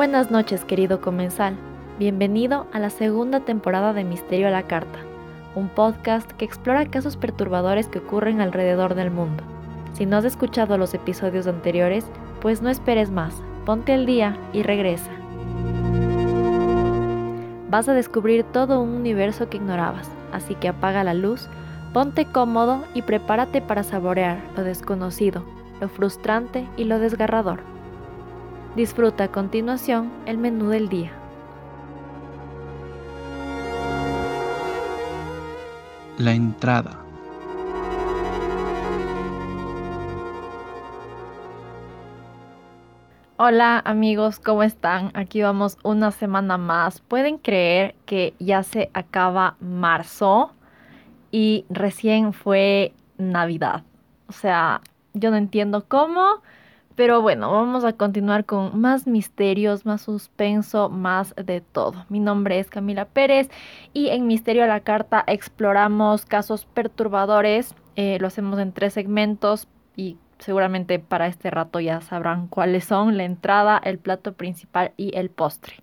Buenas noches, querido comensal. Bienvenido a la segunda temporada de Misterio a la Carta, un podcast que explora casos perturbadores que ocurren alrededor del mundo. Si no has escuchado los episodios anteriores, pues no esperes más, ponte al día y regresa. Vas a descubrir todo un universo que ignorabas, así que apaga la luz, ponte cómodo y prepárate para saborear lo desconocido, lo frustrante y lo desgarrador. Disfruta a continuación el menú del día. La entrada. Hola amigos, ¿cómo están? Aquí vamos una semana más. ¿Pueden creer que ya se acaba marzo y recién fue Navidad? O sea, yo no entiendo cómo, pero bueno, vamos a continuar con más misterios, más suspenso, más de todo. Mi nombre es Camila Pérez y en Misterio a la Carta exploramos casos perturbadores. Eh, lo hacemos en tres segmentos y seguramente para este rato ya sabrán cuáles son, la entrada, el plato principal y el postre.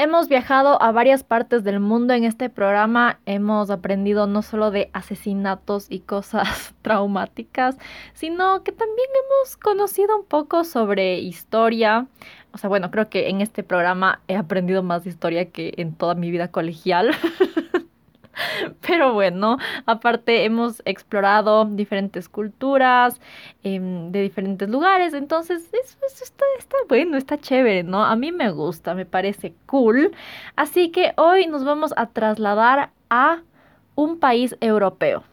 Hemos viajado a varias partes del mundo en este programa, hemos aprendido no solo de asesinatos y cosas traumáticas, sino que también hemos conocido un poco sobre historia. O sea, bueno, creo que en este programa he aprendido más historia que en toda mi vida colegial. Pero bueno, aparte hemos explorado diferentes culturas em, de diferentes lugares, entonces eso, está, está, bueno, está chévere, ¿no? A mí me gusta, me parece cool. Así que hoy nos vamos a trasladar a un país europeo.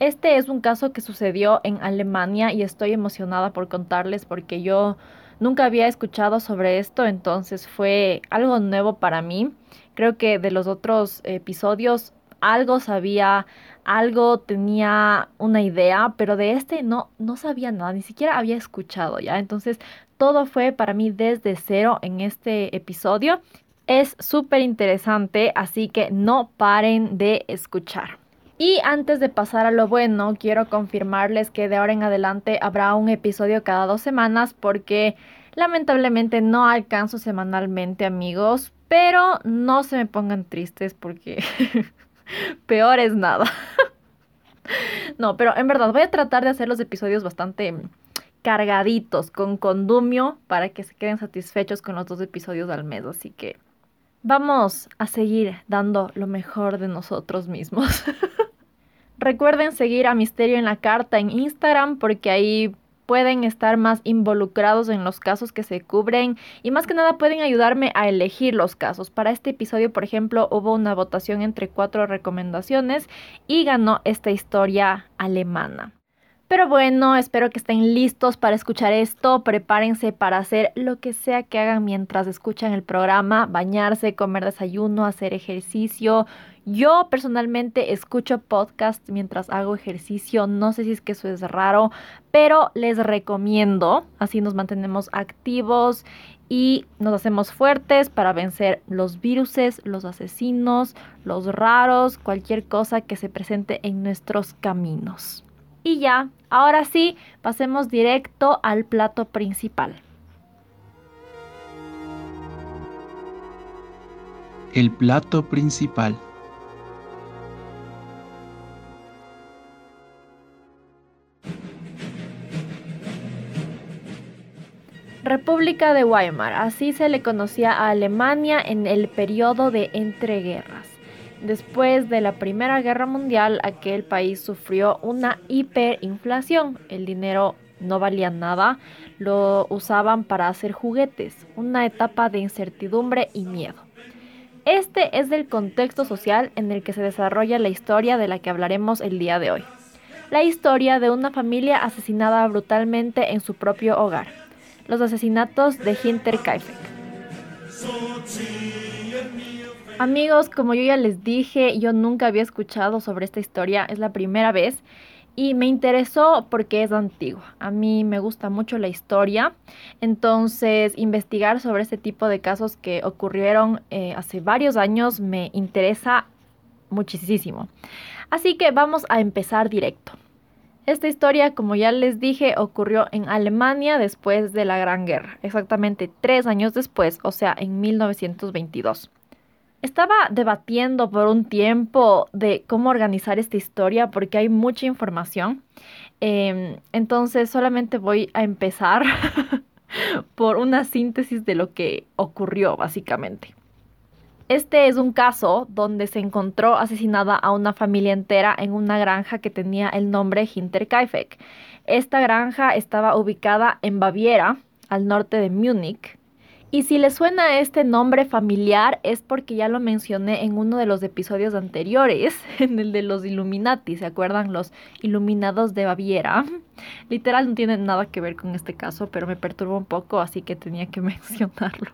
Este es un caso que sucedió en Alemania y estoy emocionada por contarles porque yo nunca había escuchado sobre esto, entonces fue algo nuevo para mí. Creo que de los otros episodios algo sabía, algo tenía una idea, pero de este no, no sabía nada, ni siquiera había escuchado ya. Entonces, todo fue para mí desde cero en este episodio. Es súper interesante, así que no paren de escuchar. Y antes de pasar a lo bueno, quiero confirmarles que de ahora en adelante habrá un episodio cada dos semanas porque lamentablemente no alcanzo semanalmente amigos, pero no se me pongan tristes porque Peor es nada. no, pero en verdad voy a tratar de hacer los episodios bastante cargaditos con condumio para que se queden satisfechos con los dos episodios al mes. Así que vamos a seguir dando lo mejor de nosotros mismos. Recuerden seguir a Misterio en la Carta en Instagram porque ahí pueden estar más involucrados en los casos que se cubren y más que nada pueden ayudarme a elegir los casos. Para este episodio, por ejemplo, hubo una votación entre cuatro recomendaciones y ganó esta historia alemana. Pero bueno, espero que estén listos para escuchar esto. Prepárense para hacer lo que sea que hagan mientras escuchan el programa, bañarse, comer desayuno, hacer ejercicio, yo personalmente escucho podcast mientras hago ejercicio, no sé si es que eso es raro, pero les recomiendo, así nos mantenemos activos y nos hacemos fuertes para vencer los viruses, los asesinos, los raros, cualquier cosa que se presente en nuestros caminos. Y ya, ahora sí, pasemos directo al plato principal. El plato principal. República de Weimar, así se le conocía a Alemania en el periodo de entreguerras. Después de la Primera Guerra Mundial, aquel país sufrió una hiperinflación. El dinero no valía nada, lo usaban para hacer juguetes, una etapa de incertidumbre y miedo. Este es el contexto social en el que se desarrolla la historia de la que hablaremos el día de hoy. la historia de una familia asesinada brutalmente en su propio hogar. Los asesinatos de Hinterkaifeck. Amigos, como yo ya les dije, yo nunca había escuchado sobre esta historia, es la primera vez y me interesó porque es antigua. A mí me gusta mucho la historia, entonces investigar sobre este tipo de casos que ocurrieron eh, hace varios años me interesa muchísimo. Así que vamos a empezar directo. Esta historia, como ya les dije, ocurrió en Alemania después de la Gran Guerra, exactamente tres años después, o sea, en 1922. Estaba debatiendo por un tiempo de cómo organizar esta historia porque hay mucha información. Em, entonces solamente voy a empezar por una síntesis de lo que ocurrió básicamente. Este es un caso donde se encontró asesinada a una familia entera en una granja que tenía el nombre Hinterkaifeck. Esta granja estaba ubicada en Baviera, al norte de Múnich, y si le suena este nombre familiar es porque ya lo mencioné en uno de los episodios anteriores, en el de los Illuminati, ¿se acuerdan? Los Iluminados de Baviera. Literal no tiene nada que ver con este caso, pero me perturba un poco, así que tenía que mencionarlo.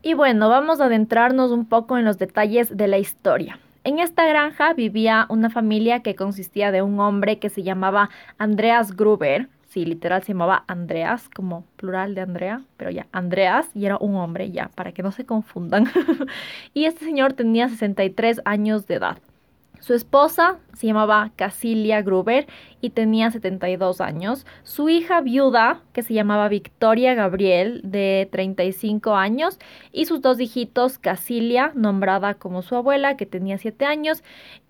Y bueno, vamos a adentrarnos un poco en los detalles de la historia. En esta granja vivía una familia que consistía de un hombre que se llamaba Andreas Gruber, sí, literal se llamaba Andreas, como plural de Andrea, pero ya, Andreas, y era un hombre, ya, para que no se confundan. y este señor tenía 63 años de edad. Su esposa se llamaba Casilia Gruber y tenía 72 años. Su hija viuda, que se llamaba Victoria Gabriel, de 35 años. Y sus dos hijitos, Casilia, nombrada como su abuela, que tenía 7 años,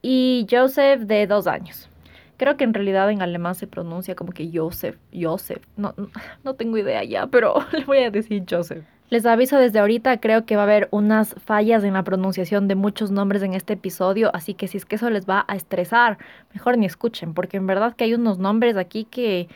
y Joseph, de 2 años. Creo que en realidad en alemán se pronuncia como que Joseph, Joseph. No, no tengo idea ya, pero le voy a decir Joseph. Les aviso desde ahorita, creo que va a haber unas fallas en la pronunciación de muchos nombres en este episodio, así que si es que eso les va a estresar, mejor ni escuchen, porque en verdad que hay unos nombres aquí que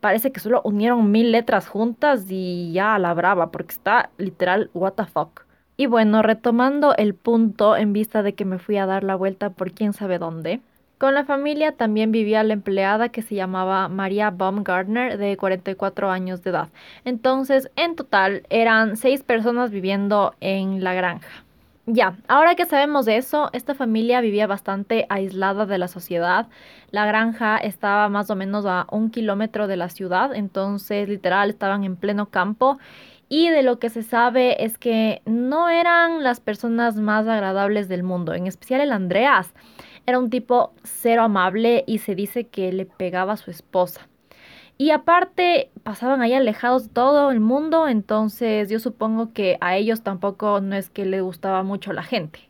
parece que solo unieron mil letras juntas y ya a la brava, porque está literal what the fuck. Y bueno, retomando el punto en vista de que me fui a dar la vuelta por quién sabe dónde, con la familia también vivía la empleada que se llamaba María Baumgartner, de 44 años de edad. Entonces, en total, eran seis personas viviendo en la granja. Ya, ahora que sabemos de eso, esta familia vivía bastante aislada de la sociedad. La granja estaba más o menos a un kilómetro de la ciudad, entonces literal estaban en pleno campo. Y de lo que se sabe es que no eran las personas más agradables del mundo, en especial el Andreas. Era un tipo cero amable y se dice que le pegaba a su esposa. Y aparte, pasaban ahí alejados de todo el mundo, entonces yo supongo que a ellos tampoco no es que le gustaba mucho la gente.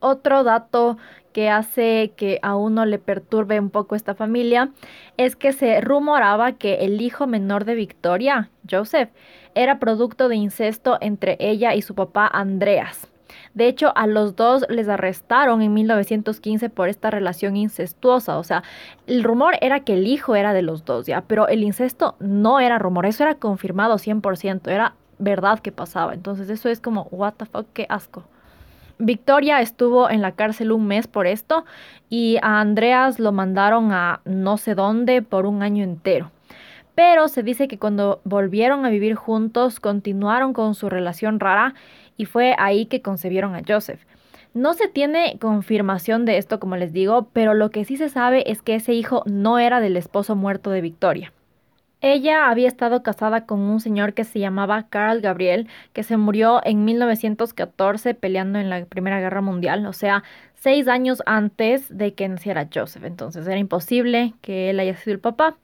Otro dato que hace que a uno le perturbe un poco esta familia es que se rumoraba que el hijo menor de Victoria, Joseph, era producto de incesto entre ella y su papá Andreas. De hecho, a los dos les arrestaron en 1915 por esta relación incestuosa. O sea, el rumor era que el hijo era de los dos, ¿ya? Pero el incesto no era rumor, eso era confirmado 100%, era verdad que pasaba. Entonces eso es como, what the fuck, qué asco. Victoria estuvo en la cárcel un mes por esto y a Andreas lo mandaron a no sé dónde por un año entero. Pero se dice que cuando volvieron a vivir juntos continuaron con su relación rara y fue ahí que concebieron a Joseph. No se tiene confirmación de esto, como les digo, pero lo que sí se sabe es que ese hijo no era del esposo muerto de Victoria. Ella había estado casada con un señor que se llamaba Carl Gabriel, que se murió en 1914 peleando en la Primera Guerra Mundial, o sea, seis años antes de que naciera Joseph. Entonces era imposible que él haya sido el papá.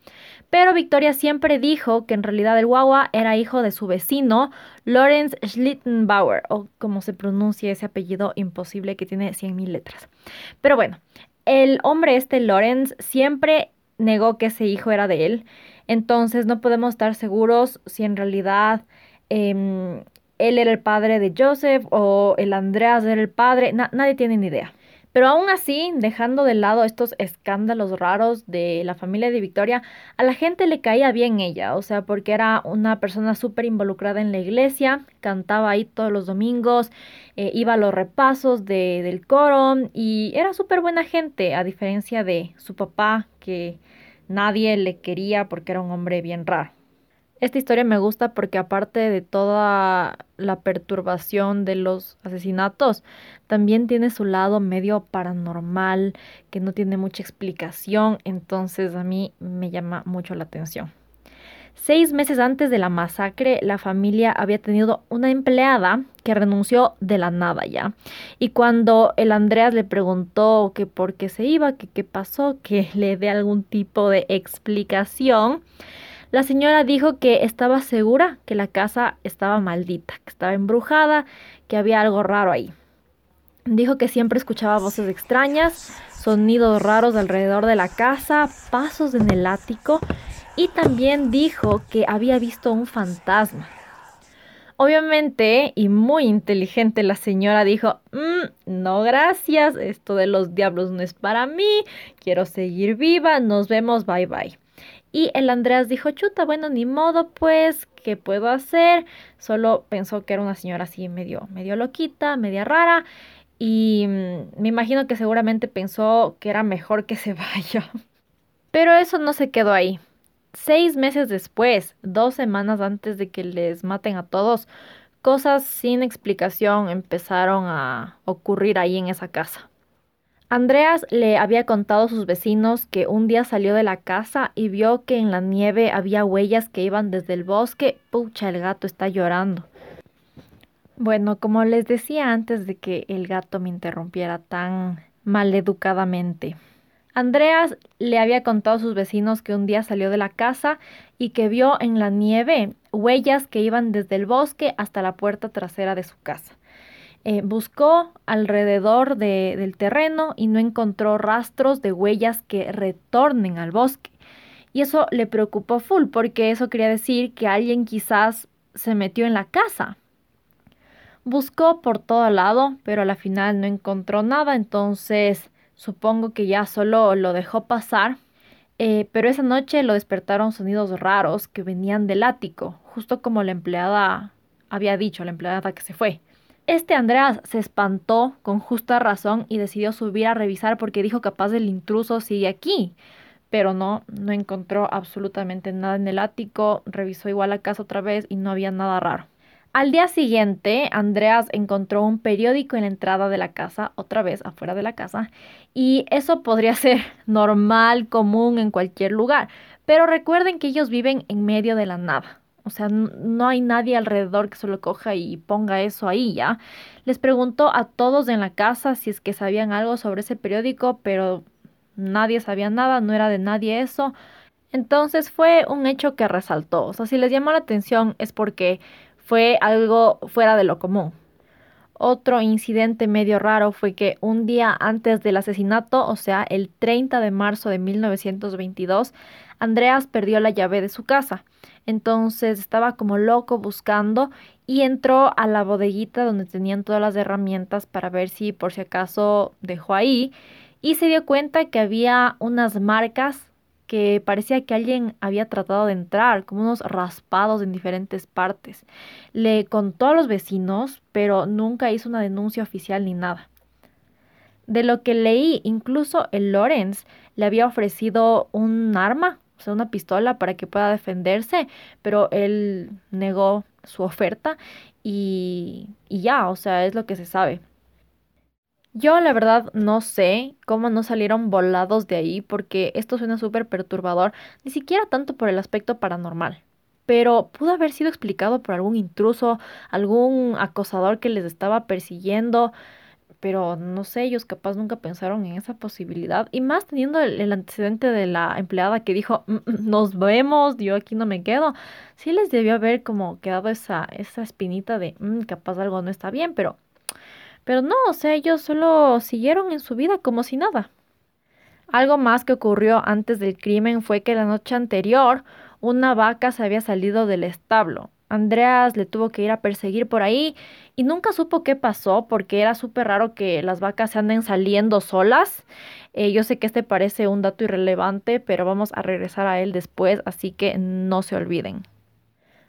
Pero Victoria siempre dijo que en realidad el guagua era hijo de su vecino, Lorenz Schlittenbauer, o como se pronuncia ese apellido imposible que tiene 100.000 letras. Pero bueno, el hombre este, Lorenz, siempre negó que ese hijo era de él. Entonces no podemos estar seguros si en realidad em, él era el padre de Joseph o el Andreas era el padre. nadie tiene ni idea. Pero aún así, dejando de lado estos escándalos raros de la familia de Victoria, a la gente le caía bien ella, o sea, porque era una persona súper involucrada en la iglesia, cantaba ahí todos los domingos, eh, iba a los repasos de, del coro y era súper buena gente, a diferencia de su papá, que nadie le quería porque era un hombre bien raro. Esta historia me gusta porque aparte de toda la perturbación de los asesinatos, también tiene su lado medio paranormal, que no tiene mucha explicación, entonces a mí me llama mucho la atención. Seis meses antes de la masacre, la familia había tenido una empleada que renunció de la nada ya. Y cuando el Andreas le preguntó que por qué se iba, que qué pasó, que le dé algún tipo de explicación, la señora dijo que estaba segura que la casa estaba maldita, que estaba embrujada, que había algo raro ahí. Dijo que siempre escuchaba voces extrañas, sonidos raros alrededor de la casa, pasos en el ático y también dijo que había visto un fantasma. Obviamente, y muy inteligente, la señora dijo, mm, no gracias, esto de los diablos no es para mí, quiero seguir viva, nos vemos, bye bye. Y el Andreas dijo, chuta, bueno, ni modo, pues, ¿qué puedo hacer? Solo pensó que era una señora así medio, medio loquita, media rara. Y mm, me imagino que seguramente pensó que era mejor que se vaya. Pero eso no se quedó ahí. Seis meses después, dos semanas antes de que les maten a todos, cosas sin explicación empezaron a ocurrir ahí en esa casa. Andreas le había contado a sus vecinos que un día salió de la casa y vio que en la nieve había huellas que iban desde el bosque. Pucha, el gato está llorando. Bueno, como les decía antes de que el gato me interrumpiera tan maleducadamente. Andreas le había contado a sus vecinos que un día salió de la casa y que vio en la nieve huellas que iban desde el bosque hasta la puerta trasera de su casa. Eh, buscó alrededor del terreno y no encontró rastros de huellas que retornen al bosque. Y eso le preocupó full porque eso quería decir que alguien quizás se metió en la casa. Buscó por todo lado, pero a la final no encontró nada, entonces supongo que ya solo lo dejó pasar. Eh, pero esa noche lo despertaron sonidos raros que venían del ático, justo como la empleada había dicho, la empleada que se fue. Este Andreas se espantó con justa razón y decidió subir a revisar porque dijo capaz el intruso sigue aquí. Pero no, no encontró absolutamente nada en el ático, revisó igual la casa otra vez y no había nada raro. Al día siguiente, Andreas encontró un periódico en la entrada de la casa, otra vez afuera de la casa, y eso podría ser normal, común en cualquier lugar. Pero recuerden que ellos viven en medio de la nada. O sea, no hay nadie alrededor que se lo coja y ponga eso ahí ya. Les preguntó a todos en la casa si es que sabían algo sobre ese periódico, pero nadie sabía nada, no era de nadie eso. Entonces fue un hecho que resaltó. O sea, si les llamó la atención es porque fue algo fuera de lo común. Otro incidente medio raro fue que un día antes del asesinato, o sea, el 30 de marzo de 1922, Andreas perdió la llave de su casa. Entonces estaba como loco buscando y entró a la bodeguita donde tenían todas las herramientas para ver si por si acaso dejó ahí y se dio cuenta que había unas marcas que parecía que alguien había tratado de entrar, como unos raspados en diferentes partes. Le contó a los vecinos, pero nunca hizo una denuncia oficial ni nada. De lo que leí, incluso el Lorenz le había ofrecido un arma o sea, una pistola para que pueda defenderse, pero él negó su oferta y, y ya, o sea, es lo que se sabe. Yo la verdad no sé cómo no salieron volados de ahí porque esto suena súper perturbador, ni siquiera tanto por el aspecto paranormal, pero pudo haber sido explicado por algún intruso, algún acosador que les estaba persiguiendo, pero no sé, ellos capaz nunca pensaron en esa posibilidad. Y más teniendo el, antecedente de la empleada que dijo, mm, mm, nos vemos, yo aquí no me quedo. Sí les debió haber como quedado esa, esa espinita de, mm, capaz algo no está bien, pero, pero no, o sea, ellos solo siguieron en su vida como si nada. Algo más que ocurrió antes del crimen fue que la noche anterior una vaca se había salido del establo Andreas le tuvo que ir a perseguir por ahí y nunca supo qué pasó porque era súper raro que las vacas se anden saliendo solas. Eh, yo sé que este parece un dato irrelevante, pero vamos a regresar a él después, así que no se olviden.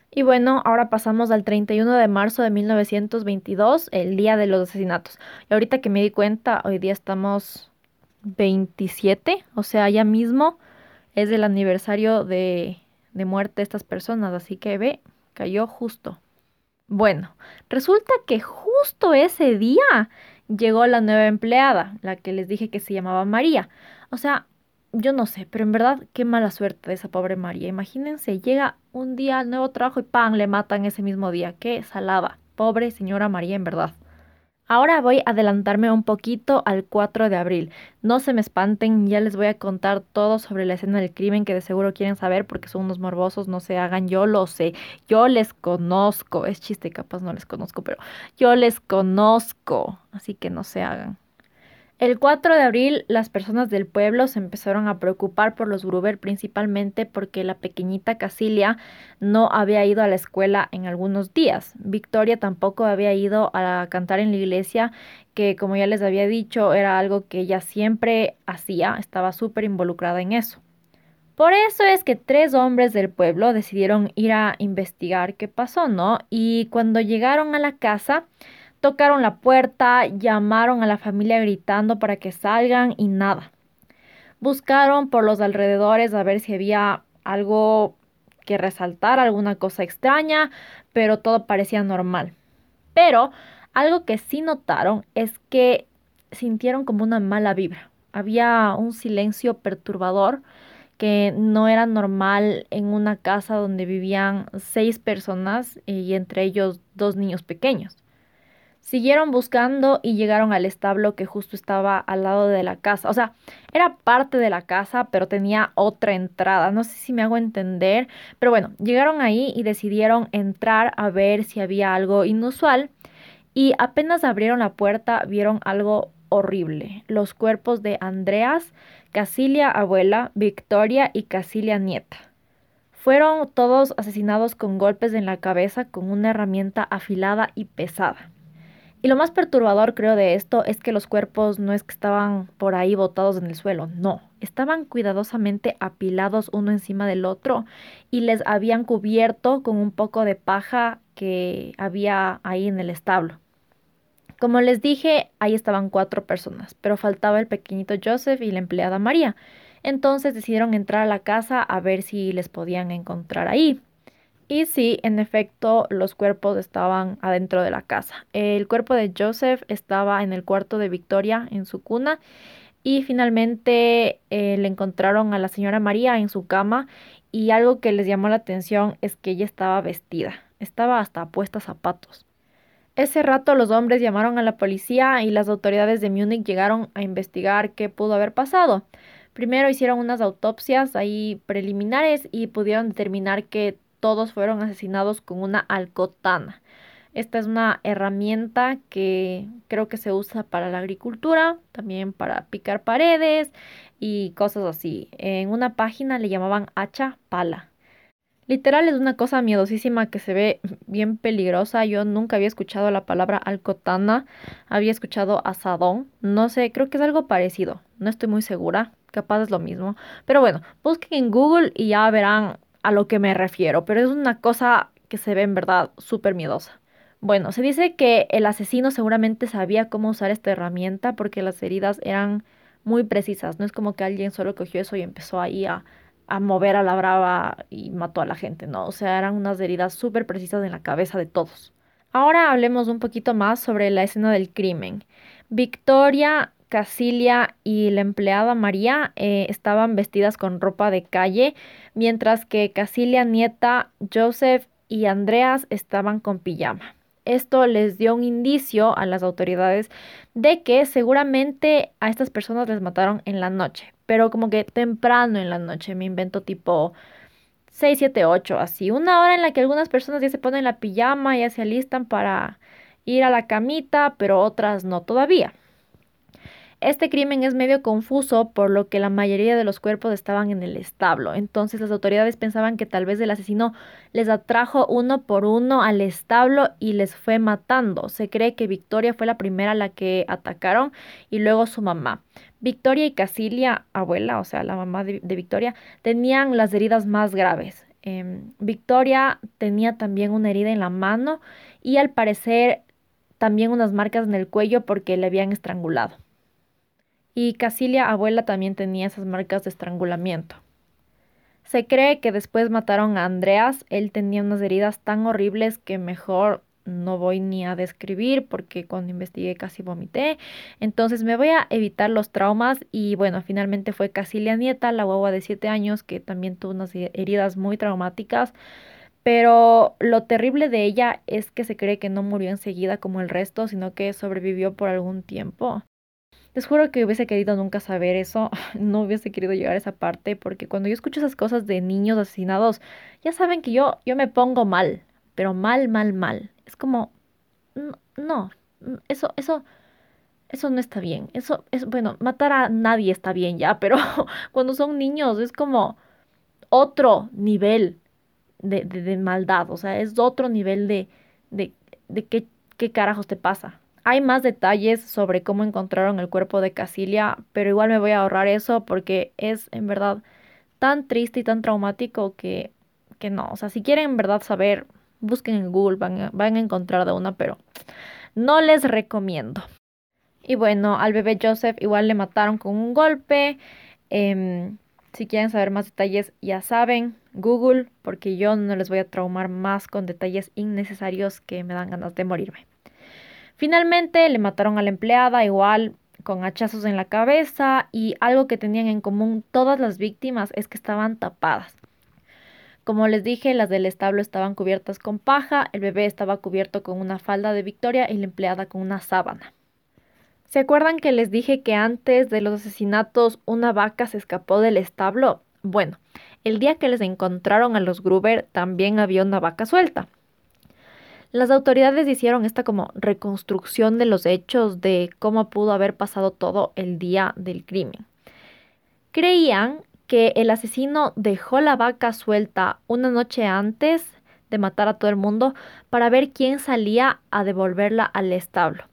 Y bueno, ahora pasamos al 31 de marzo de 1922, el día de los asesinatos. Y ahorita que me di cuenta, hoy día estamos 27, o sea, ya mismo es el aniversario de, de muerte de estas personas, así que ve, cayó justo. Bueno, resulta que justo ese día llegó la nueva empleada, la que les dije que se llamaba María. O sea, yo no sé, pero en verdad qué mala suerte de esa pobre María. Imagínense, llega un día al nuevo trabajo y ¡pam! le matan ese mismo día. Qué salada. Pobre señora María, en verdad. Ahora voy a adelantarme un poquito al 4 de abril. No se me espanten, ya les voy a contar todo sobre la escena del crimen que de seguro quieren saber porque son unos morbosos, no se hagan, yo lo sé, yo les conozco, es chiste, capaz no les conozco, pero yo les conozco, así que no se hagan. El 4 de abril, las personas del pueblo se empezaron a preocupar por los Gruber principalmente porque la pequeñita Casilia no había ido a la escuela en algunos días. Victoria tampoco había ido a cantar en la iglesia, que como ya les había dicho, era algo que ella siempre hacía, estaba súper involucrada en eso. Por eso es que tres hombres del pueblo decidieron ir a investigar qué pasó, ¿no? Y cuando llegaron a la casa, Tocaron la puerta, llamaron a la familia gritando para que salgan y nada. Buscaron por los alrededores a ver si había algo que resaltar, alguna cosa extraña, pero todo parecía normal. Pero algo que sí notaron es que sintieron como una mala vibra. Había un silencio perturbador que no era normal en una casa donde vivían seis personas y entre ellos dos niños pequeños. Siguieron buscando y llegaron al establo que justo estaba al lado de la casa. O sea, era parte de la casa, pero tenía otra entrada. No sé si me hago entender, pero bueno, llegaron ahí y decidieron entrar a ver si había algo inusual. Y apenas abrieron la puerta, vieron algo horrible. Los cuerpos de Andreas, Casilia abuela, Victoria y Casilia nieta. Fueron todos asesinados con golpes en la cabeza con una herramienta afilada y pesada. Y lo más perturbador creo de esto es que los cuerpos no es que estaban por ahí botados en el suelo, no, estaban cuidadosamente apilados uno encima del otro y les habían cubierto con un poco de paja que había ahí en el establo. Como les dije, ahí estaban cuatro personas, pero faltaba el pequeñito Joseph y la empleada María. Entonces decidieron entrar a la casa a ver si les podían encontrar ahí. Y sí, en efecto, los cuerpos estaban adentro de la casa. El cuerpo de Joseph estaba en el cuarto de Victoria, en su cuna, y finalmente eh, le encontraron a la señora María en su cama y algo que les llamó la atención es que ella estaba vestida, estaba hasta puesta zapatos. Ese rato los hombres llamaron a la policía y las autoridades de Múnich llegaron a investigar qué pudo haber pasado. Primero hicieron unas autopsias ahí preliminares y pudieron determinar que todos fueron asesinados con una alcotana. Esta es una herramienta que creo que se usa para la agricultura, también para picar paredes y cosas así. En una página le llamaban hacha pala. Literal es una cosa miedosísima que se ve bien peligrosa. Yo nunca había escuchado la palabra alcotana, había escuchado asadón. No sé, creo que es algo parecido. No estoy muy segura, capaz es lo mismo. Pero bueno, busquen en Google y ya verán a lo que me refiero, pero es una cosa que se ve en verdad súper miedosa. Bueno, se dice que el asesino seguramente sabía cómo usar esta herramienta porque las heridas eran muy precisas. No es como que alguien solo cogió eso y empezó ahí a, a mover a la brava y mató a la gente, no. O sea, eran unas heridas súper precisas en la cabeza de todos. Ahora hablemos un poquito más sobre la escena del crimen. Victoria Casilia y la empleada María eh, estaban vestidas con ropa de calle, mientras que Casilia, nieta, Joseph y Andreas estaban con pijama. Esto les dio un indicio a las autoridades de que seguramente a estas personas les mataron en la noche, pero como que temprano en la noche, me invento tipo 6, 7, 8, así, una hora en la que algunas personas ya se ponen la pijama, ya se alistan para ir a la camita, pero otras no todavía. Este crimen es medio confuso por lo que la mayoría de los cuerpos estaban en el establo. Entonces las autoridades pensaban que tal vez el asesino les atrajo uno por uno al establo y les fue matando. Se cree que Victoria fue la primera a la que atacaron y luego su mamá. Victoria y Casilia, abuela, o sea, la mamá de, Victoria, tenían las heridas más graves. Em, Victoria tenía también una herida en la mano y al parecer también unas marcas en el cuello porque le habían estrangulado y Casilia abuela también tenía esas marcas de estrangulamiento. Se cree que después mataron a Andreas, él tenía unas heridas tan horribles que mejor no voy ni a describir porque cuando investigué casi vomité. Entonces me voy a evitar los traumas y bueno, finalmente fue Casilia Nieta, la guagua de 7 años que también tuvo unas heridas muy traumáticas. Pero lo terrible de ella es que se cree que no murió enseguida como el resto, sino que sobrevivió por algún tiempo. Les juro que hubiese querido nunca saber eso, no hubiese querido llegar a esa parte, porque cuando yo escucho esas cosas de niños asesinados, ya saben que yo, yo me pongo mal, pero mal, mal, mal. Es como, no, eso, eso, eso no está bien. Eso es, bueno, matar a nadie está bien ya, pero cuando son niños es como otro nivel de, de, maldad, o sea, es otro nivel de, de, de qué, qué carajos te pasa. Hay más detalles sobre cómo encontraron el cuerpo de Casilia, pero igual me voy a ahorrar eso porque es en verdad tan triste y tan traumático que, que no. O sea, si quieren en verdad saber, busquen en Google, van a, van a encontrar de una, pero no les recomiendo. Y bueno, al bebé Joseph igual le mataron con un golpe. Em, si quieren saber más detalles, ya saben, Google, porque yo no les voy a traumar más con detalles innecesarios que me dan ganas de morirme. Finalmente le mataron a la empleada igual con hachazos en la cabeza y algo que tenían en común todas las víctimas es que estaban tapadas. Como les dije, las del establo estaban cubiertas con paja, el bebé estaba cubierto con una falda de Victoria y la empleada con una sábana. ¿Se acuerdan que les dije que antes de los asesinatos una vaca se escapó del establo? Bueno, el día que les encontraron a los Gruber también había una vaca suelta. Las autoridades hicieron esta como reconstrucción de los hechos de cómo pudo haber pasado todo el día del crimen. Creían que el asesino dejó la vaca suelta una noche antes de matar a todo el mundo para ver quién salía a devolverla al establo.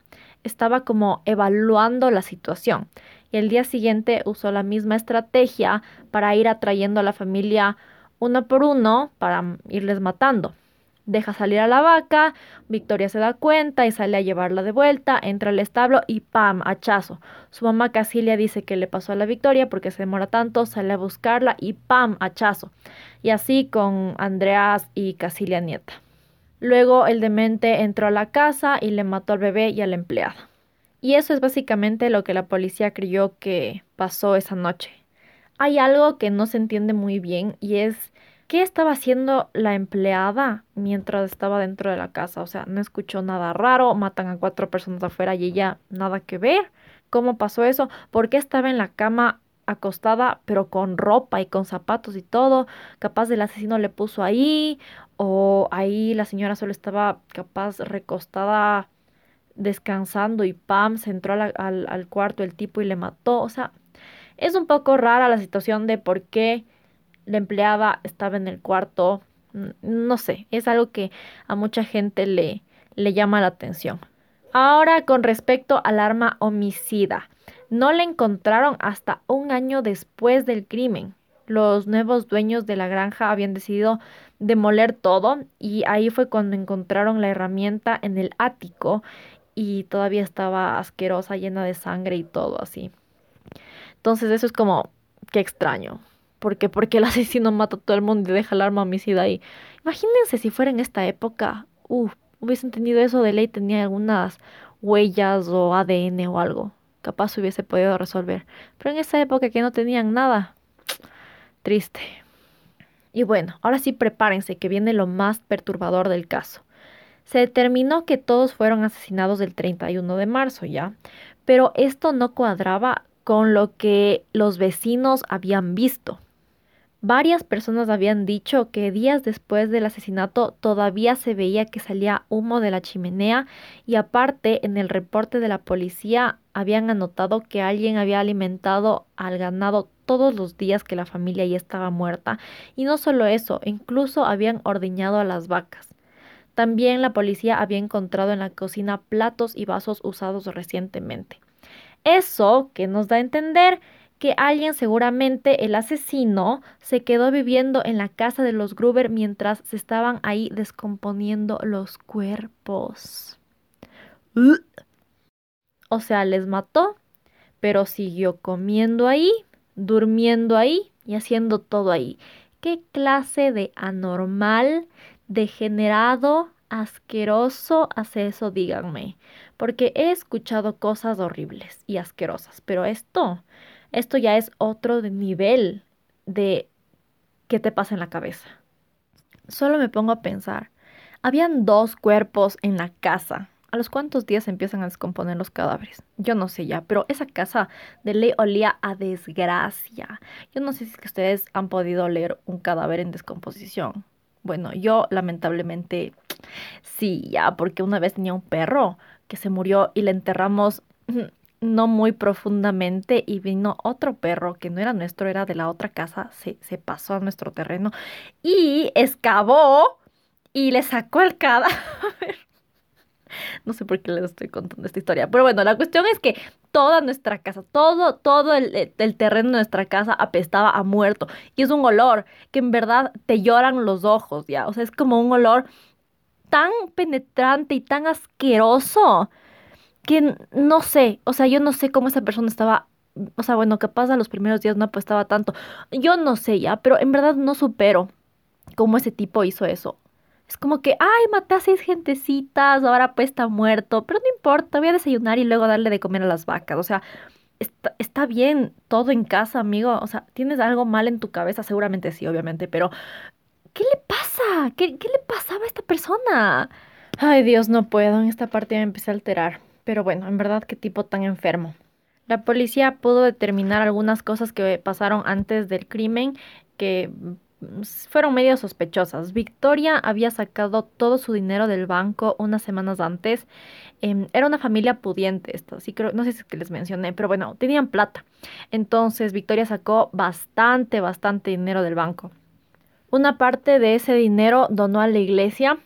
Estaba como evaluando la situación y el día siguiente usó la misma estrategia para ir atrayendo a la familia uno por uno para irles matando. Deja salir a la vaca, Victoria se da cuenta y sale a llevarla de vuelta, entra al establo y ¡pam! hachazo. Su mamá Casilia dice que le pasó a la Victoria porque se demora tanto, sale a buscarla y ¡pam! hachazo. Y así con Andreas y Casilia nieta. Luego el demente entró a la casa y le mató al bebé y a la empleada. Y eso es básicamente lo que la policía creyó que pasó esa noche. Hay algo que no se entiende muy bien y es ¿Qué estaba haciendo la empleada mientras estaba dentro de la casa? O sea, no escuchó nada raro, matan a cuatro personas afuera y ella nada que ver. ¿Cómo pasó eso? ¿Por qué estaba en la cama acostada pero con ropa y con zapatos y todo? Capaz el asesino le puso ahí o ahí la señora solo estaba capaz recostada descansando y pam, se entró al, al cuarto el tipo y le mató. O sea, es un poco rara la situación de por qué la empleada estaba en el cuarto. No sé, es algo que a mucha gente le, le llama la atención. Ahora con respecto al arma homicida. No la encontraron hasta un año después del crimen. Los nuevos dueños de la granja habían decidido demoler todo y ahí fue cuando encontraron la herramienta en el ático y todavía estaba asquerosa, llena de sangre y todo así. Entonces eso es como, qué extraño porque porque el asesino mata a todo el mundo y deja el arma homicida ahí. Imagínense si fuera en esta época, uh, hubiesen tenido eso de ley, tenía algunas huellas o ADN o algo. Capaz hubiese podido resolver. Pero en esa época que no tenían nada, triste. Y bueno, ahora sí prepárense que viene lo más perturbador del caso. Se determinó que todos fueron asesinados el 31 de marzo ya, pero esto no cuadraba con lo que los vecinos habían visto. Varias personas habían dicho que días después del asesinato todavía se veía que salía humo de la chimenea y aparte en el reporte de la policía habían anotado que alguien había alimentado al ganado todos los días que la familia ya estaba muerta y no solo eso, incluso habían ordeñado a las vacas. También la policía había encontrado en la cocina platos y vasos usados recientemente. Eso que nos da a entender que alguien, seguramente el asesino, se quedó viviendo en la casa de los Gruber mientras se estaban ahí descomponiendo los cuerpos. O sea, les mató, pero siguió comiendo ahí, durmiendo ahí y haciendo todo ahí. ¿Qué clase de anormal, degenerado, asqueroso hace eso? Díganme. Porque he escuchado cosas horribles y asquerosas, pero esto esto ya es otro nivel de qué te pasa en la cabeza. Solo me pongo a pensar, habían dos cuerpos en la casa. ¿A los cuántos días empiezan a descomponer los cadáveres? Yo no sé ya, pero esa casa de ley olía a desgracia. Yo no sé si es que ustedes han podido leer un cadáver en descomposición. Bueno, yo lamentablemente sí, ya, porque una vez tenía un perro que se murió y le enterramos no muy profundamente y vino otro perro que no era nuestro, era de la otra casa, se, se pasó a nuestro terreno y excavó y le sacó el cadáver. No sé por qué les estoy contando esta historia. Pero bueno, la cuestión es que toda nuestra casa, todo, todo el, el, terreno de nuestra casa apestaba a muerto. Y es un olor que en verdad te lloran los ojos, ¿ya? O sea, es como un olor tan penetrante y tan asqueroso que no sé, o sea, yo no sé cómo esa persona estaba, o sea, bueno, capaz a los primeros días no apostaba tanto, yo no sé ya, pero en verdad no supero cómo ese tipo hizo eso. Es como que, ay, maté a seis gentecitas, ahora pues está muerto, pero no importa, voy a desayunar y luego darle de comer a las vacas, o sea, está, está bien todo en casa, amigo, o sea, tienes algo mal en tu cabeza, seguramente sí, obviamente, pero ¿qué le pasa? ¿Qué, qué le pasaba a esta persona? Ay, Dios, no puedo, en esta parte me empecé a alterar. Pero bueno, en verdad qué tipo tan enfermo. La policía pudo determinar algunas cosas que pasaron antes del crimen que mm, fueron medio sospechosas. Victoria había sacado todo su dinero del banco unas semanas antes. Em, era una familia pudiente, esto sí creo, no sé si les mencioné, pero bueno, tenían plata. Entonces Victoria sacó bastante, bastante dinero del banco. Una parte de ese dinero donó a la iglesia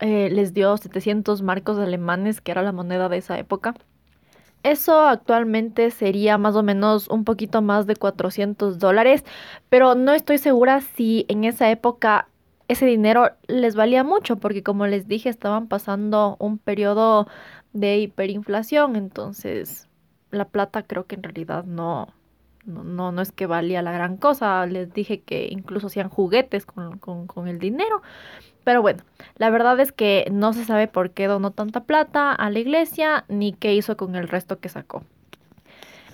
eh, les dio 700 marcos alemanes, que era la moneda de esa época. Eso actualmente sería más o menos un poquito más de 400 dólares, pero no estoy segura si en esa época ese dinero les valía mucho, porque como les dije, estaban pasando un periodo de hiperinflación, entonces la plata creo que en realidad no, no, no, es que valía la gran cosa. Les dije que incluso hacían juguetes con, con el dinero. Pero bueno, la verdad es que no se sabe por qué donó tanta plata a la iglesia ni qué hizo con el resto que sacó.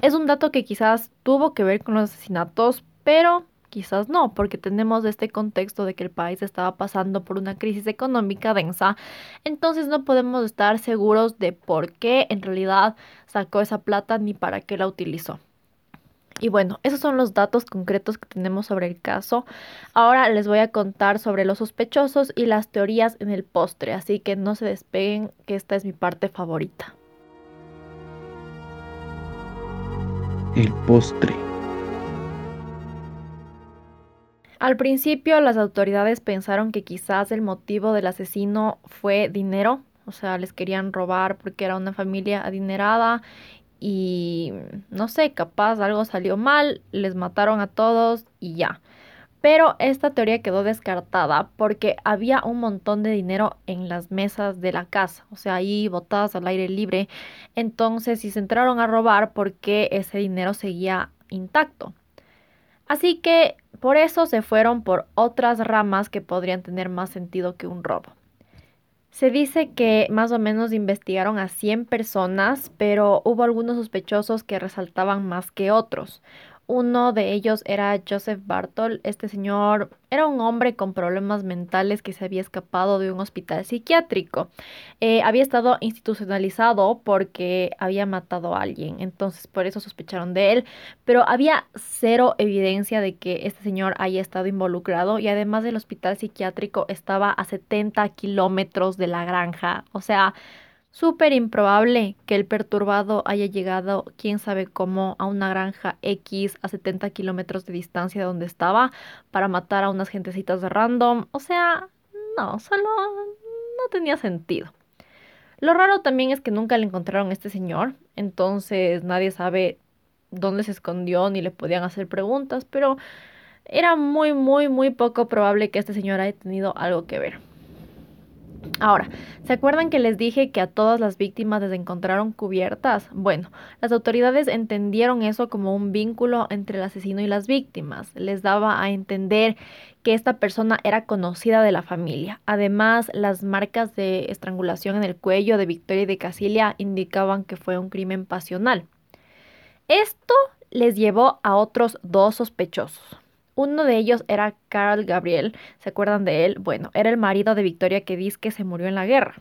Es un dato que quizás tuvo que ver con los asesinatos, pero quizás no, porque tenemos este contexto de que el país estaba pasando por una crisis económica densa, entonces no podemos estar seguros de por qué en realidad sacó esa plata ni para qué la utilizó. Y bueno, esos son los datos concretos que tenemos sobre el caso. Ahora les voy a contar sobre los sospechosos y las teorías en el postre, así que no se despeguen, que esta es mi parte favorita. El postre. Al principio las autoridades pensaron que quizás el motivo del asesino fue dinero, o sea, les querían robar porque era una familia adinerada y no sé, capaz algo salió mal, les mataron a todos y ya. Pero esta teoría quedó descartada porque había un montón de dinero en las mesas de la casa, o sea, ahí botadas al aire libre. Entonces, si se entraron a robar, porque ese dinero seguía intacto? Así que por eso se fueron por otras ramas que podrían tener más sentido que un robo. Se dice que más o menos investigaron a 100 personas, pero hubo algunos sospechosos que resaltaban más que otros. Uno de ellos era Joseph Bartol. Este señor era un hombre con problemas mentales que se había escapado de un hospital psiquiátrico. Eh, había estado institucionalizado porque había matado a alguien, entonces por eso sospecharon de él, pero había cero evidencia de que este señor haya estado involucrado y además el hospital psiquiátrico estaba a 70 kilómetros de la granja. O sea, Súper improbable que el perturbado haya llegado, quién sabe cómo, a una granja X a 70 kilómetros de distancia de donde estaba para matar a unas gentecitas de random. O sea, no, solo no tenía sentido. Lo raro también es que nunca le encontraron a este señor, entonces nadie sabe dónde se escondió ni le podían hacer preguntas, pero era muy, muy, muy poco probable que este señor haya tenido algo que ver. Ahora, ¿se acuerdan que les dije que a todas las víctimas les encontraron cubiertas? Bueno, las autoridades entendieron eso como un vínculo entre el asesino y las víctimas. Les daba a entender que esta persona era conocida de la familia. Además, las marcas de estrangulación en el cuello de Victoria y de Casilia indicaban que fue un crimen pasional. Esto les llevó a otros dos sospechosos. Uno de ellos era Carl Gabriel. ¿Se acuerdan de él? Bueno, era el marido de Victoria que dice que se murió en la guerra.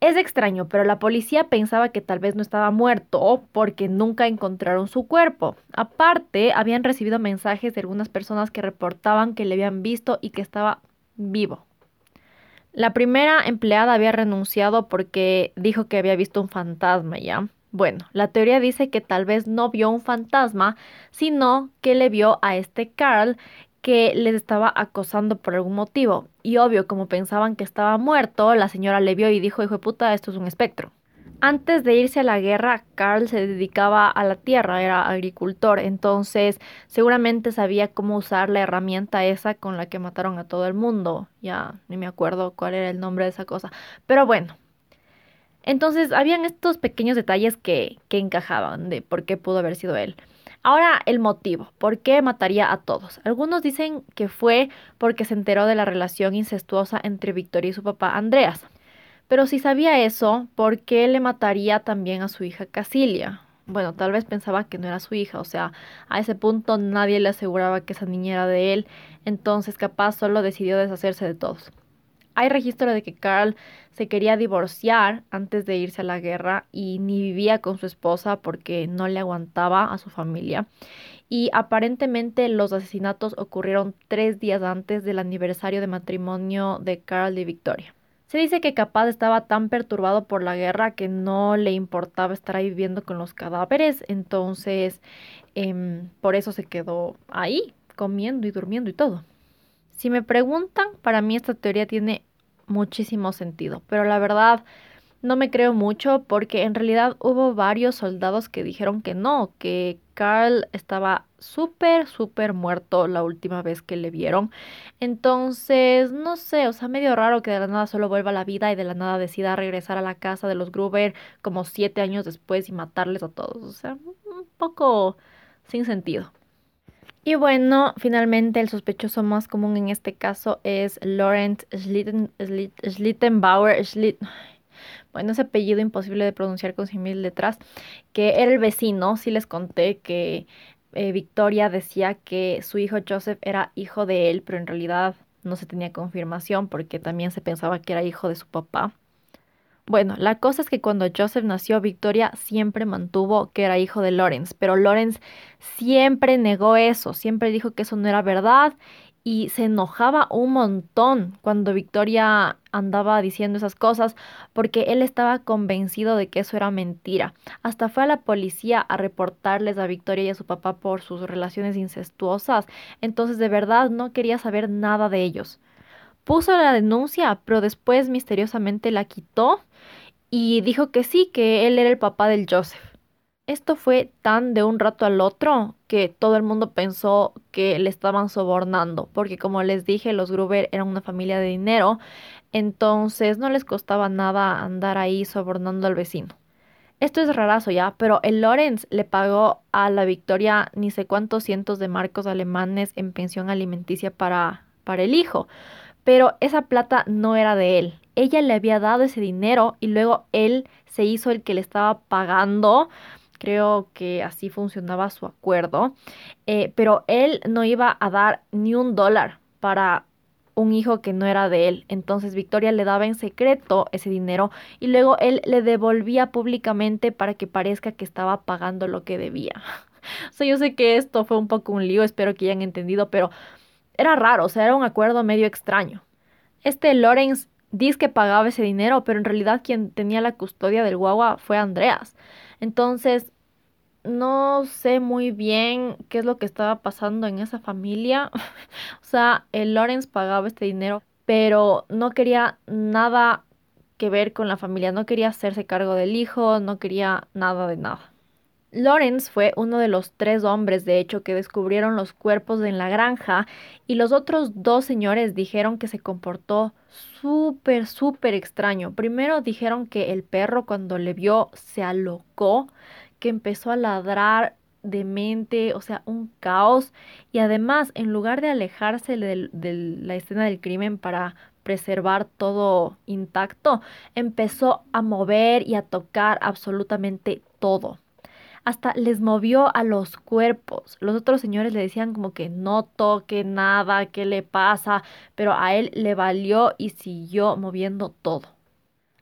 Es extraño, pero la policía pensaba que tal vez no estaba muerto porque nunca encontraron su cuerpo. Aparte, habían recibido mensajes de algunas personas que reportaban que le habían visto y que estaba vivo. La primera empleada había renunciado porque dijo que había visto un fantasma ya. Bueno, la teoría dice que tal vez no vio un fantasma, sino que le vio a este Carl que les estaba acosando por algún motivo. Y obvio, como pensaban que estaba muerto, la señora le vio y dijo, hijo de puta, esto es un espectro. Antes de irse a la guerra, Carl se dedicaba a la tierra, era agricultor, entonces seguramente sabía cómo usar la herramienta esa con la que mataron a todo el mundo. Ya ni me acuerdo cuál era el nombre de esa cosa. Pero bueno, entonces, habían estos pequeños detalles que, que encajaban de por qué pudo haber sido él. Ahora el motivo, ¿por qué mataría a todos? Algunos dicen que fue porque se enteró de la relación incestuosa entre Victoria y su papá Andreas. Pero si sabía eso, ¿por qué le mataría también a su hija Casilia? Bueno, tal vez pensaba que no era su hija, o sea, a ese punto nadie le aseguraba que esa niña era de él, entonces capaz solo decidió deshacerse de todos. Hay registro de que Carl se quería divorciar antes de irse a la guerra y ni vivía con su esposa porque no le aguantaba a su familia. Y aparentemente los asesinatos ocurrieron tres días antes del aniversario de matrimonio de Carl y Victoria. Se dice que capaz estaba tan perturbado por la guerra que no le importaba estar ahí viviendo con los cadáveres, entonces em, por eso se quedó ahí, comiendo y durmiendo y todo. Si me preguntan, para mí esta teoría tiene muchísimo sentido, pero la verdad no me creo mucho porque en realidad hubo varios soldados que dijeron que no, que Carl estaba súper, súper muerto la última vez que le vieron. Entonces, no sé, o sea, medio raro que de la nada solo vuelva a la vida y de la nada decida regresar a la casa de los Gruber como siete años después y matarles a todos. O sea, un poco sin sentido. Y bueno, finalmente el sospechoso más común en este caso es Laurent Schlittenbauer. bueno, ese apellido imposible de pronunciar con 100.000 letras, que era el vecino. Sí les conté que eh, Victoria decía que su hijo Joseph era hijo de él, pero en realidad no se tenía confirmación porque también se pensaba que era hijo de su papá. Bueno, la cosa es que cuando Joseph nació, Victoria siempre mantuvo que era hijo de Lawrence, pero Lawrence siempre negó eso, siempre dijo que eso no era verdad y se enojaba un montón cuando Victoria andaba diciendo esas cosas porque él estaba convencido de que eso era mentira. Hasta fue a la policía a reportarles a Victoria y a su papá por sus relaciones incestuosas, entonces de verdad no quería saber nada de ellos puso la denuncia, pero después misteriosamente la quitó y dijo que sí, que él era el papá del Joseph. Esto fue tan de un rato al otro que todo el mundo pensó que le estaban sobornando, porque como les dije, los Gruber eran una familia de dinero, entonces no les costaba nada andar ahí sobornando al vecino. Esto es rarazo ya, pero el Lorenz le pagó a la Victoria ni sé cuántos cientos de marcos alemanes en pensión alimenticia para, para el hijo pero esa plata no era de él. Ella le había dado ese dinero y luego él se hizo el que le estaba pagando, creo que así funcionaba su acuerdo, eh, pero él no iba a dar ni un dólar para un hijo que no era de él. Entonces Victoria le daba en secreto ese dinero y luego él le devolvía públicamente para que parezca que estaba pagando lo que debía. o sea, yo sé que esto fue un poco un lío, espero que hayan entendido, pero era raro, o sea, era un acuerdo medio extraño. Este Lawrence dice que pagaba ese dinero, pero en realidad quien tenía la custodia del guagua fue Andreas. Entonces, no sé muy bien qué es lo que estaba pasando en esa familia. o sea, el Lawrence pagaba este dinero, pero no quería nada que ver con la familia, no quería hacerse cargo del hijo, no quería nada de nada. Lawrence fue uno de los tres hombres, de hecho, que descubrieron los cuerpos en la granja y los otros dos señores dijeron que se comportó súper, súper extraño. Primero dijeron que el perro cuando le vio se alocó, que empezó a ladrar de mente, o sea, un caos. Y además, en lugar de alejarse de la escena del crimen para preservar todo intacto, empezó a mover y a tocar absolutamente todo hasta les movió a los cuerpos. Los otros señores le decían como que no toque nada, ¿qué le pasa? Pero a él le valió y siguió moviendo todo.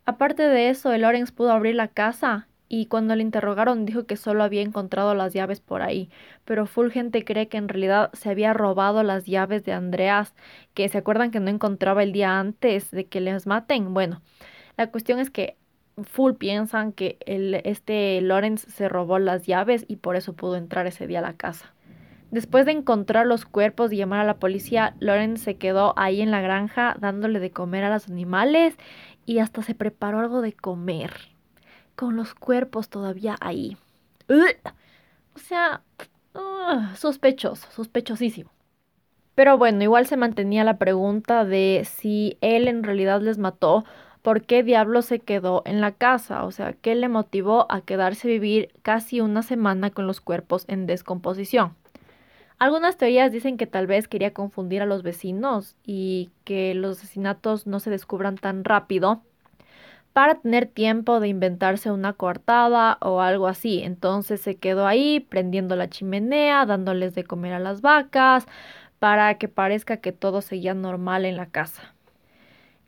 Aparte de eso, el Lawrence pudo abrir la casa y cuando le interrogaron dijo que solo había encontrado las llaves por ahí, pero full gente cree que en realidad se había robado las llaves de Andreas, que se acuerdan que no encontraba el día antes de que les maten. Bueno, la cuestión es que full piensan que el, este Lawrence se robó las llaves y por eso pudo entrar ese día a la casa. Después de encontrar los cuerpos y llamar a la policía, Lawrence se quedó ahí en la granja dándole de comer a los animales y hasta se preparó algo de comer, con los cuerpos todavía ahí. O sea, sospechoso, sospechosísimo. Pero bueno, igual se mantenía la pregunta de si él en realidad les mató por qué diablo se quedó en la casa, o sea, qué le motivó a quedarse a vivir casi una semana con los cuerpos en descomposición. Algunas teorías dicen que tal vez quería confundir a los vecinos y que los asesinatos no se descubran tan rápido para tener tiempo de inventarse una coartada o algo así. Entonces se quedó ahí prendiendo la chimenea, dándoles de comer a las vacas, para que parezca que todo seguía normal en la casa.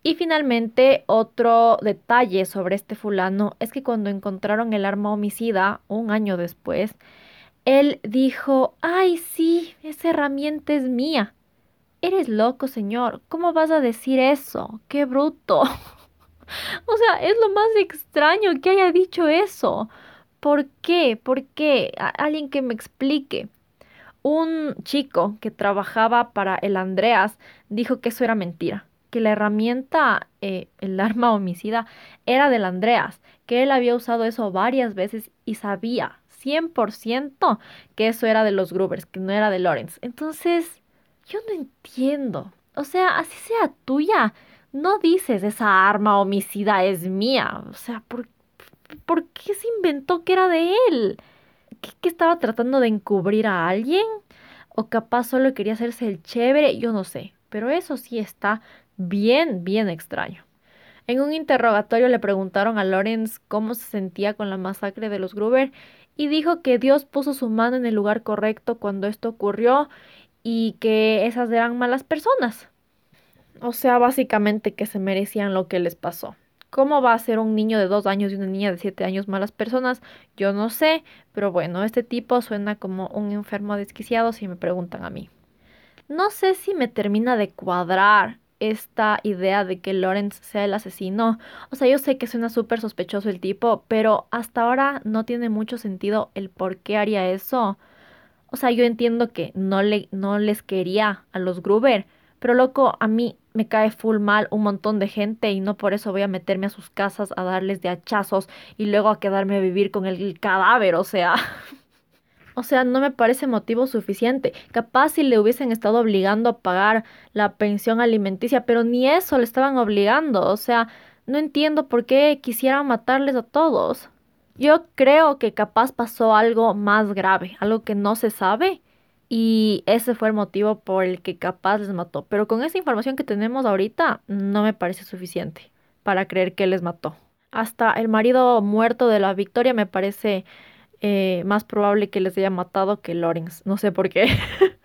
Y finalmente, otro detalle sobre este fulano es que cuando encontraron el arma homicida, un año después, él dijo, ay, sí, esa herramienta es mía. Eres loco, señor. ¿Cómo vas a decir eso? ¡Qué bruto! o sea, es lo más extraño que haya dicho eso. ¿Por qué? ¿Por qué? alguien que me explique. Un chico que trabajaba para el Andreas dijo que eso era mentira que la herramienta, eh, el arma homicida, era del Andreas, que él había usado eso varias veces y sabía 100% que eso era de los Grubers, que no era de Lawrence. Entonces, yo no entiendo. O sea, así sea tuya, no dices esa arma homicida es mía. O sea, ¿por, ¿por qué se inventó que era de él? ¿Qué, ¿Que estaba tratando de encubrir a alguien? ¿O capaz solo quería hacerse el chévere? Yo no sé. Pero eso sí está bien, bien extraño. En un interrogatorio le preguntaron a Lawrence cómo se sentía con la masacre de los Gruber y dijo que Dios puso su mano en el lugar correcto cuando esto ocurrió y que esas eran malas personas. O sea, básicamente que se merecían lo que les pasó. ¿Cómo va a ser un niño de dos años y una niña de siete años malas personas? Yo no sé, pero bueno, este tipo suena como un enfermo desquiciado si me preguntan a mí. No sé si me termina de cuadrar esta idea de que Lawrence sea el asesino. O sea, yo sé que suena súper sospechoso el tipo, pero hasta ahora no tiene mucho sentido el por qué haría eso. O sea, yo entiendo que no, le, no les quería a los Gruber, pero loco, a mí me cae full mal un montón de gente y no por eso voy a meterme a sus casas a darles de hachazos y luego a quedarme a vivir con el cadáver, o sea. O sea, no me parece motivo suficiente. Capaz si le hubiesen estado obligando a pagar la pensión alimenticia, pero ni eso le estaban obligando. O sea, no entiendo por qué quisieran matarles a todos. Yo creo que capaz pasó algo más grave, algo que no se sabe. Y ese fue el motivo por el que capaz les mató. Pero con esa información que tenemos ahorita, no me parece suficiente para creer que les mató. Hasta el marido muerto de la Victoria me parece eh, más probable que les haya matado que Lawrence. No sé por qué.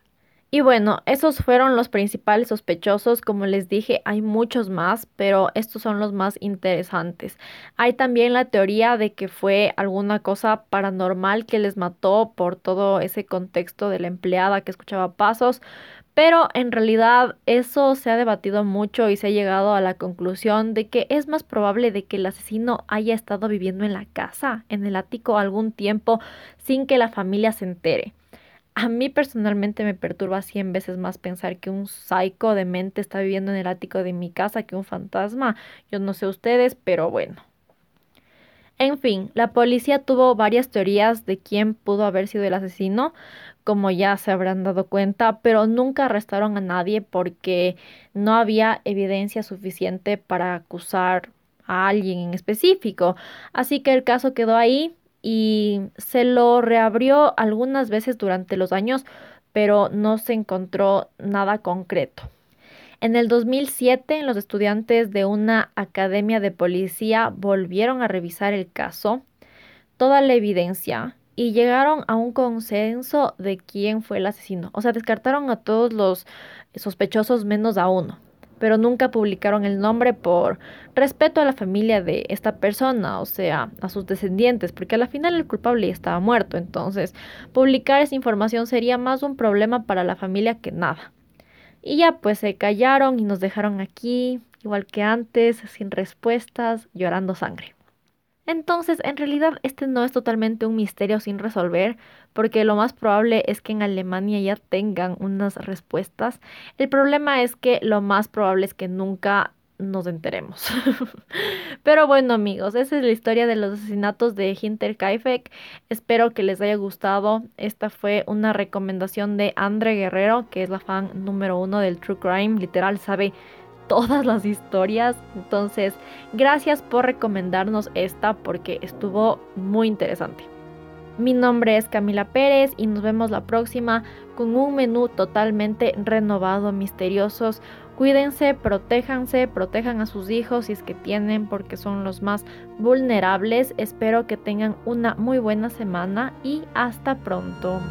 Y bueno, esos fueron los principales sospechosos. Como les dije, hay muchos más, pero estos son los más interesantes. Hay también la teoría de que fue alguna cosa paranormal que les mató por todo ese contexto de la empleada que escuchaba pasos. Pero en realidad eso se ha debatido mucho y se ha llegado a la conclusión de que es más probable de que el asesino haya estado viviendo en la casa, en el ático algún tiempo sin que la familia se entere. A mí personalmente me perturba 100 veces más pensar que un psycho de mente está viviendo en el ático de mi casa que un fantasma. Yo no sé ustedes, pero bueno. En fin, la policía tuvo varias teorías de quién pudo haber sido el asesino, como ya se habrán dado cuenta, pero nunca arrestaron a nadie porque no había evidencia suficiente para acusar a alguien en específico. Así que el caso quedó ahí y se lo reabrió algunas veces durante los años, pero no se encontró nada concreto. En el 2007, los estudiantes de una academia de policía volvieron a revisar el caso, toda la evidencia, y llegaron a un consenso de quién fue el asesino. O sea, descartaron a todos los sospechosos menos a uno pero nunca publicaron el nombre por respeto a la familia de esta persona, o sea, a sus descendientes, porque al final el culpable ya estaba muerto, entonces publicar esa información sería más un problema para la familia que nada. Y ya pues se callaron y nos dejaron aquí, igual que antes, sin respuestas, llorando sangre. Entonces, en realidad, este no es totalmente un misterio sin resolver, porque lo más probable es que en Alemania ya tengan unas respuestas. El problema es que lo más probable es que nunca nos enteremos. Pero bueno amigos, esa es la historia de los asesinatos de Hinterkaifeck. Espero que les haya gustado. Esta fue una recomendación de Andre Guerrero, que es la fan número uno del True Crime. Literal sabe todas las historias. Entonces, gracias por recomendarnos esta porque estuvo muy interesante. Mi nombre es Camila Pérez y nos vemos la próxima con un menú totalmente renovado, misteriosos. Cuídense, protéjanse, protejan a sus hijos si es que tienen porque son los más vulnerables. Espero que tengan una muy buena semana y hasta pronto.